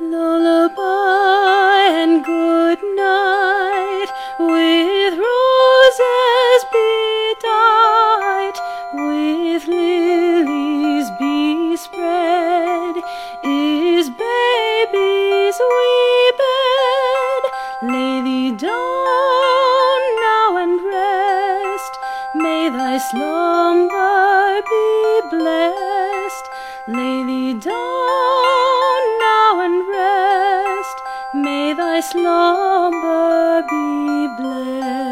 Lullaby and good night, with roses bedight, with lilies bespread, is baby's wee bed. Lay thee down now and rest, may thy slumber be blessed. Lay thee down. Slumber be blessed.